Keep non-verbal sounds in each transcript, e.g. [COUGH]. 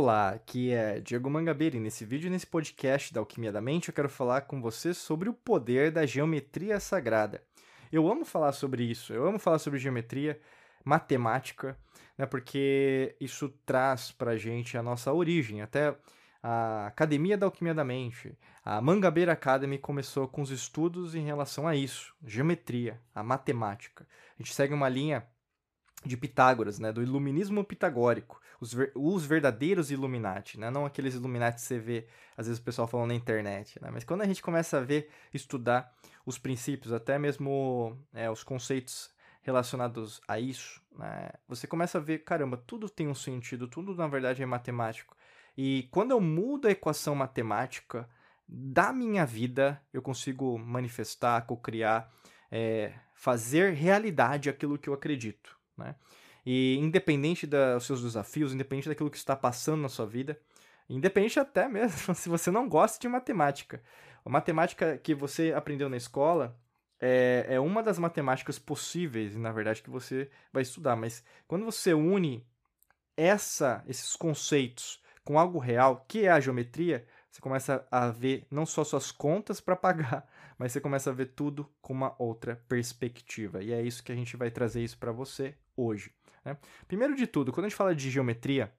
Olá, aqui é Diego Mangabeira e nesse vídeo, nesse podcast da Alquimia da Mente, eu quero falar com você sobre o poder da geometria sagrada. Eu amo falar sobre isso, eu amo falar sobre geometria, matemática, né, porque isso traz pra gente a nossa origem, até a Academia da Alquimia da Mente, a Mangabeira Academy começou com os estudos em relação a isso, geometria, a matemática. A gente segue uma linha de Pitágoras, né, do iluminismo pitagórico, os, ver, os verdadeiros Illuminati, né, não aqueles Illuminati que você vê, às vezes o pessoal falando na internet, né, mas quando a gente começa a ver, estudar os princípios, até mesmo é, os conceitos relacionados a isso, né, você começa a ver, caramba, tudo tem um sentido, tudo na verdade é matemático. E quando eu mudo a equação matemática da minha vida, eu consigo manifestar, cocriar, é, fazer realidade aquilo que eu acredito. Né? E independente dos seus desafios, independente daquilo que está passando na sua vida, independente até mesmo [LAUGHS] se você não gosta de matemática. A matemática que você aprendeu na escola é, é uma das matemáticas possíveis, na verdade, que você vai estudar. Mas quando você une essa, esses conceitos com algo real, que é a geometria, você começa a ver não só suas contas para pagar, [LAUGHS] mas você começa a ver tudo com uma outra perspectiva. E é isso que a gente vai trazer isso para você hoje. Né? Primeiro de tudo, quando a gente fala de geometria,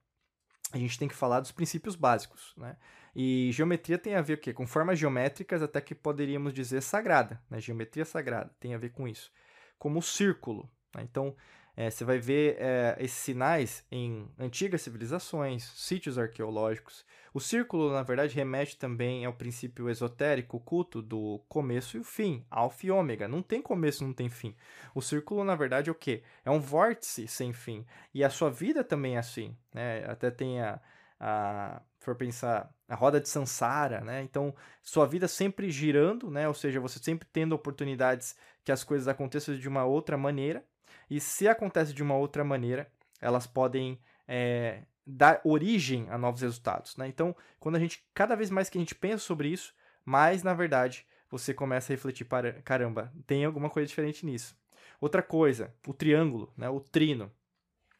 a gente tem que falar dos princípios básicos. Né? E geometria tem a ver o quê? com formas geométricas, até que poderíamos dizer sagrada. Né? Geometria sagrada tem a ver com isso. Como o círculo. Né? Então, é, você vai ver é, esses sinais em antigas civilizações, sítios arqueológicos. O círculo, na verdade, remete também ao princípio esotérico, culto do começo e o fim, alfa e ômega. Não tem começo, não tem fim. O círculo, na verdade, é o quê? É um vórtice sem fim. E a sua vida também é assim. Né? Até tem a, a for pensar a roda de Sansara, né? Então, sua vida sempre girando, né? Ou seja, você sempre tendo oportunidades que as coisas aconteçam de uma outra maneira. E se acontece de uma outra maneira, elas podem é, dar origem a novos resultados. Né? Então, quando a gente, cada vez mais que a gente pensa sobre isso, mais na verdade você começa a refletir para caramba, tem alguma coisa diferente nisso. Outra coisa, o triângulo, né? o trino.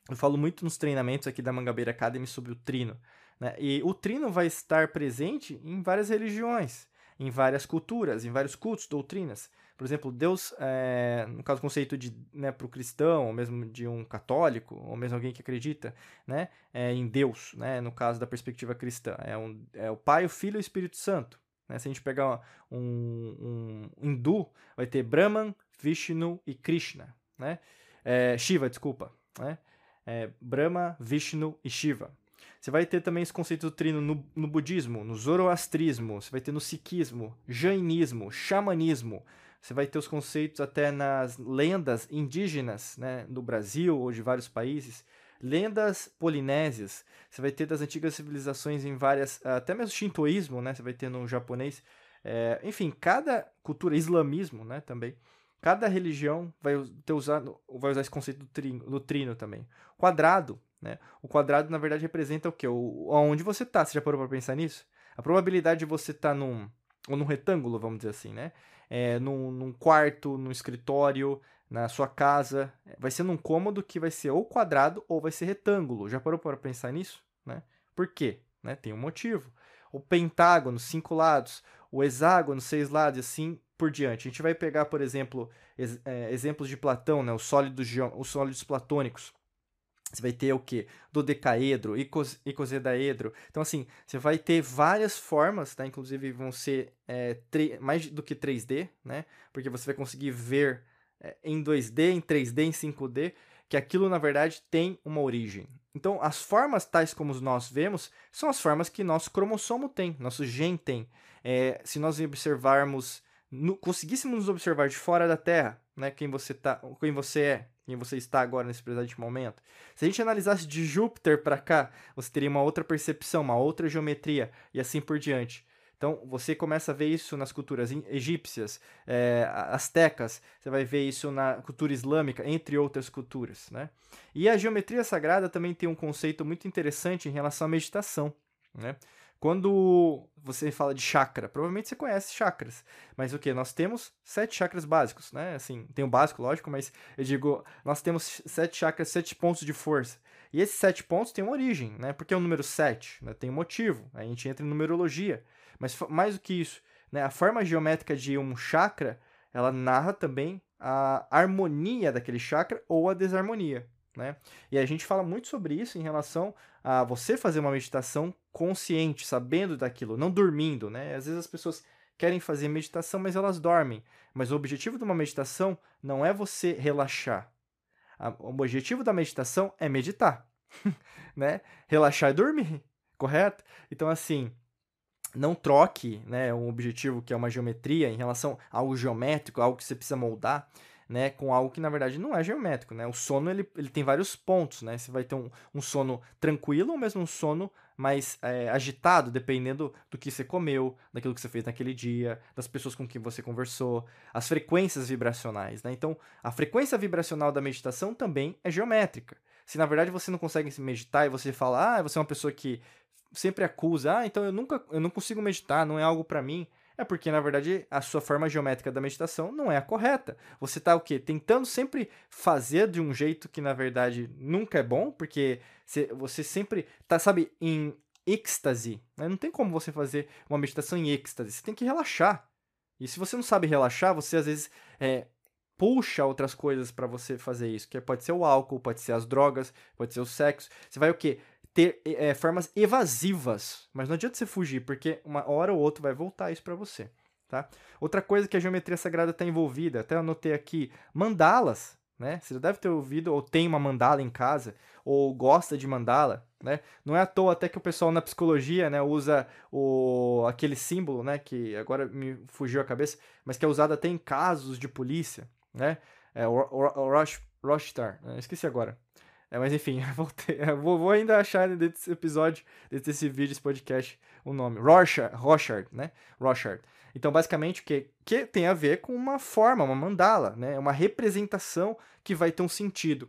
Eu falo muito nos treinamentos aqui da Mangabeira Academy sobre o trino. Né? E o trino vai estar presente em várias religiões em várias culturas, em vários cultos, doutrinas. Por exemplo, Deus, é, no caso, o conceito de né, para o cristão, ou mesmo de um católico, ou mesmo alguém que acredita né, é, em Deus, né, no caso da perspectiva cristã, é, um, é o Pai, o Filho e o Espírito Santo. Né? Se a gente pegar um, um hindu, vai ter Brahman, Vishnu e Krishna. Né? É, Shiva, desculpa. Né? É, Brahma, Vishnu e Shiva. Você vai ter também esse conceito do trino no, no budismo, no zoroastrismo, você vai ter no sikhismo, jainismo, xamanismo. Você vai ter os conceitos até nas lendas indígenas, né, do Brasil ou de vários países. Lendas polinésias, você vai ter das antigas civilizações em várias, até mesmo shintoísmo, né, você vai ter no japonês. É, enfim, cada cultura, islamismo, né, também. Cada religião vai ter usado, vai usar esse conceito do trino, do trino também. Quadrado, né? O quadrado, na verdade, representa o quê? O, onde você está. Você já parou para pensar nisso? A probabilidade de você estar tá num, ou num retângulo, vamos dizer assim, né? É, num, num quarto, num escritório, na sua casa, vai ser num cômodo que vai ser ou quadrado ou vai ser retângulo. Já parou para pensar nisso? Né? Por quê? Né? Tem um motivo. O pentágono, cinco lados, o hexágono, seis lados, e assim por diante. A gente vai pegar, por exemplo, ex é, exemplos de Platão, né? os, sólidos, os sólidos platônicos. Você vai ter o que? Dodecaedro, icosedaedro. Então, assim, você vai ter várias formas, tá? Inclusive vão ser é, mais do que 3D, né? Porque você vai conseguir ver é, em 2D, em 3D, em 5D, que aquilo, na verdade, tem uma origem. Então, as formas tais como nós vemos são as formas que nosso cromossomo tem, nosso gene tem. É, se nós observarmos, no, conseguíssemos nos observar de fora da Terra, né? Quem você, tá, quem você é, quem você está agora nesse presente momento. Se a gente analisasse de Júpiter para cá, você teria uma outra percepção, uma outra geometria e assim por diante. Então, você começa a ver isso nas culturas egípcias, é, astecas, você vai ver isso na cultura islâmica, entre outras culturas. Né? E a geometria sagrada também tem um conceito muito interessante em relação à meditação. Né? Quando você fala de chakra, provavelmente você conhece chakras, mas o que? Nós temos sete chakras básicos, né? Assim, tem o básico, lógico, mas eu digo, nós temos sete chakras, sete pontos de força. E esses sete pontos têm uma origem, né? Porque é o número sete, né? tem um motivo. A gente entra em numerologia. Mas mais do que isso, né? a forma geométrica de um chakra, ela narra também a harmonia daquele chakra ou a desarmonia. Né? E a gente fala muito sobre isso em relação a você fazer uma meditação consciente, sabendo daquilo, não dormindo. Né? Às vezes as pessoas querem fazer meditação, mas elas dormem. Mas o objetivo de uma meditação não é você relaxar. O objetivo da meditação é meditar, [LAUGHS] né? Relaxar e dormir, [LAUGHS] correto? Então, assim, não troque né, um objetivo que é uma geometria em relação a algo geométrico, algo que você precisa moldar, né, com algo que na verdade não é geométrico. Né? O sono ele, ele tem vários pontos. Né? Você vai ter um, um sono tranquilo ou mesmo um sono mais é, agitado, dependendo do que você comeu, daquilo que você fez naquele dia, das pessoas com quem você conversou, as frequências vibracionais. Né? Então, a frequência vibracional da meditação também é geométrica. Se na verdade você não consegue se meditar e você fala, ah, você é uma pessoa que sempre acusa, ah, então eu nunca, eu não consigo meditar, não é algo para mim. É porque, na verdade, a sua forma geométrica da meditação não é a correta. Você está o quê? Tentando sempre fazer de um jeito que, na verdade, nunca é bom, porque você sempre está, sabe, em êxtase. Né? Não tem como você fazer uma meditação em êxtase. Você tem que relaxar. E se você não sabe relaxar, você às vezes é, puxa outras coisas para você fazer isso. Que pode ser o álcool, pode ser as drogas, pode ser o sexo. Você vai o quê? Ter é, formas evasivas. Mas não adianta você fugir, porque uma hora ou outra vai voltar isso para você. Tá? Outra coisa que a geometria sagrada está envolvida, até anotei aqui, mandalas. Né? Você já deve ter ouvido, ou tem uma mandala em casa, ou gosta de mandala. Né? Não é à toa até que o pessoal na psicologia né, usa o, aquele símbolo, né, que agora me fugiu a cabeça, mas que é usado até em casos de polícia. Né? É o, o, o Rosh, né? esqueci agora. É, mas enfim, [LAUGHS] vou, vou, ainda achar desse episódio, desse vídeo, esse podcast, o nome. Rorschach, Rorschach, né? Rorschach. Então, basicamente, o que, que tem a ver com uma forma, uma mandala, né? Uma representação que vai ter um sentido.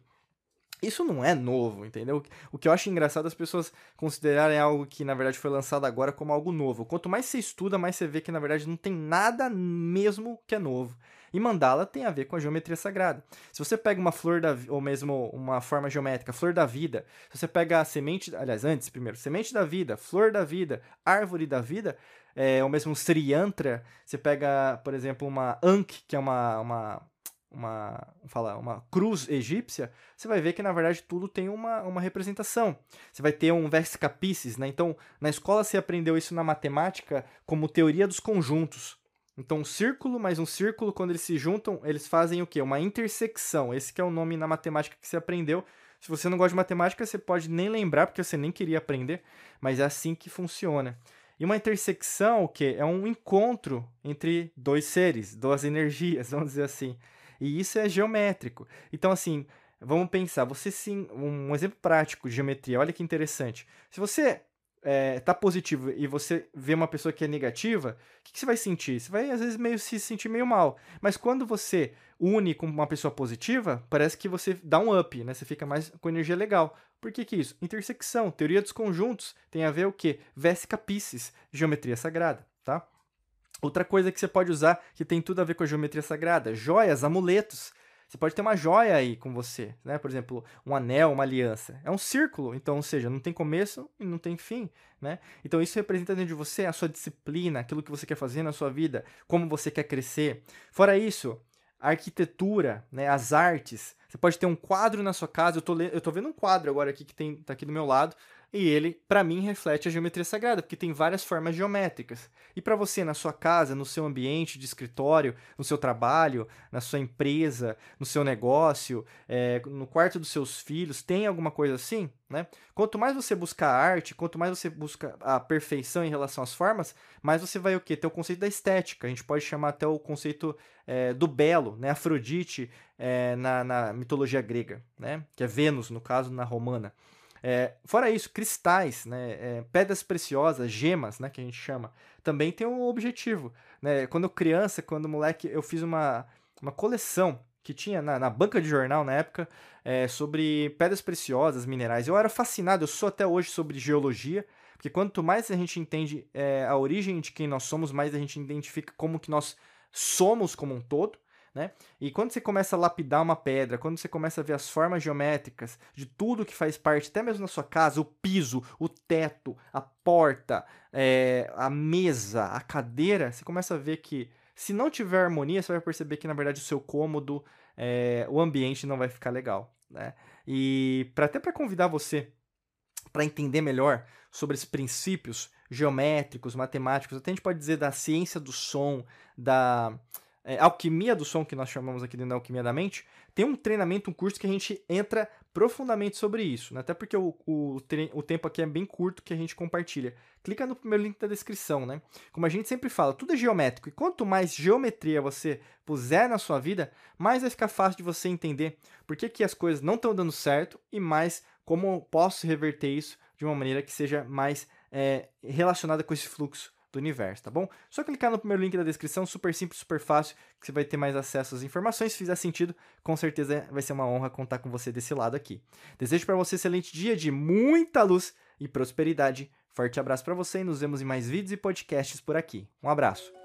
Isso não é novo, entendeu? O que eu acho engraçado é as pessoas considerarem algo que na verdade foi lançado agora como algo novo. Quanto mais você estuda, mais você vê que na verdade não tem nada mesmo que é novo. E mandala tem a ver com a geometria sagrada. Se você pega uma flor da ou mesmo uma forma geométrica, flor da vida, se você pega a semente, aliás, antes primeiro, semente da vida, flor da vida, árvore da vida, é, ou mesmo um Sriyantra, você pega, por exemplo, uma Ankh, que é uma, uma uma, falar, uma cruz egípcia, você vai ver que na verdade tudo tem uma, uma representação. Você vai ter um versicapices, né? Então, na escola você aprendeu isso na matemática como teoria dos conjuntos. Então, um círculo mais um círculo, quando eles se juntam, eles fazem o quê? Uma intersecção. Esse é o nome na matemática que você aprendeu. Se você não gosta de matemática, você pode nem lembrar, porque você nem queria aprender, mas é assim que funciona. E uma intersecção, o quê? É um encontro entre dois seres, duas energias, [LAUGHS] vamos dizer assim. E isso é geométrico. Então, assim, vamos pensar, você sim, um exemplo prático de geometria, olha que interessante. Se você é, tá positivo e você vê uma pessoa que é negativa, o que, que, você vai sentir? Você vai, às vezes, meio se sentir meio mal. Mas quando você une com uma pessoa positiva, parece que você dá um up, né? Você fica mais com energia legal. Por que, que isso? Intersecção, teoria dos conjuntos, tem a ver o quê? Vesica Pisces, geometria sagrada, tá? Outra coisa que você pode usar que tem tudo a ver com a geometria sagrada: joias, amuletos. Você pode ter uma joia aí com você, né? Por exemplo, um anel, uma aliança. É um círculo, então, ou seja, não tem começo e não tem fim, né? Então isso representa dentro de você a sua disciplina, aquilo que você quer fazer na sua vida, como você quer crescer. Fora isso, a arquitetura, né, as artes. Você pode ter um quadro na sua casa. Eu tô, eu tô vendo um quadro agora aqui que tem, tá aqui do meu lado. E ele, para mim, reflete a geometria sagrada, porque tem várias formas geométricas. E para você, na sua casa, no seu ambiente de escritório, no seu trabalho, na sua empresa, no seu negócio, é, no quarto dos seus filhos, tem alguma coisa assim? Né? Quanto mais você busca a arte, quanto mais você busca a perfeição em relação às formas, mais você vai o quê? Ter o conceito da estética. A gente pode chamar até o conceito é, do belo, né? Afrodite é, na, na mitologia grega, né? que é Vênus, no caso, na romana. É, fora isso, cristais, né, é, pedras preciosas, gemas, né, que a gente chama, também tem um objetivo. Né? Quando criança, quando moleque, eu fiz uma, uma coleção que tinha na, na banca de jornal na época é, sobre pedras preciosas, minerais. Eu era fascinado, eu sou até hoje sobre geologia, porque quanto mais a gente entende é, a origem de quem nós somos, mais a gente identifica como que nós somos como um todo. Né? E quando você começa a lapidar uma pedra, quando você começa a ver as formas geométricas de tudo que faz parte, até mesmo na sua casa, o piso, o teto, a porta, é, a mesa, a cadeira, você começa a ver que se não tiver harmonia, você vai perceber que na verdade o seu cômodo, é, o ambiente não vai ficar legal. Né? E pra, até para convidar você para entender melhor sobre esses princípios geométricos, matemáticos, até a gente pode dizer da ciência do som, da é, alquimia do som, que nós chamamos aqui dentro da alquimia da mente, tem um treinamento, um curso que a gente entra profundamente sobre isso, né? até porque o, o, o tempo aqui é bem curto que a gente compartilha. Clica no primeiro link da descrição, né? Como a gente sempre fala, tudo é geométrico, e quanto mais geometria você puser na sua vida, mais vai ficar fácil de você entender por que, que as coisas não estão dando certo e mais como posso reverter isso de uma maneira que seja mais é, relacionada com esse fluxo do universo, tá bom? Só clicar no primeiro link da descrição, super simples, super fácil, que você vai ter mais acesso às informações. Se fizer sentido, com certeza vai ser uma honra contar com você desse lado aqui. Desejo para você um excelente dia de muita luz e prosperidade. Forte abraço para você e nos vemos em mais vídeos e podcasts por aqui. Um abraço.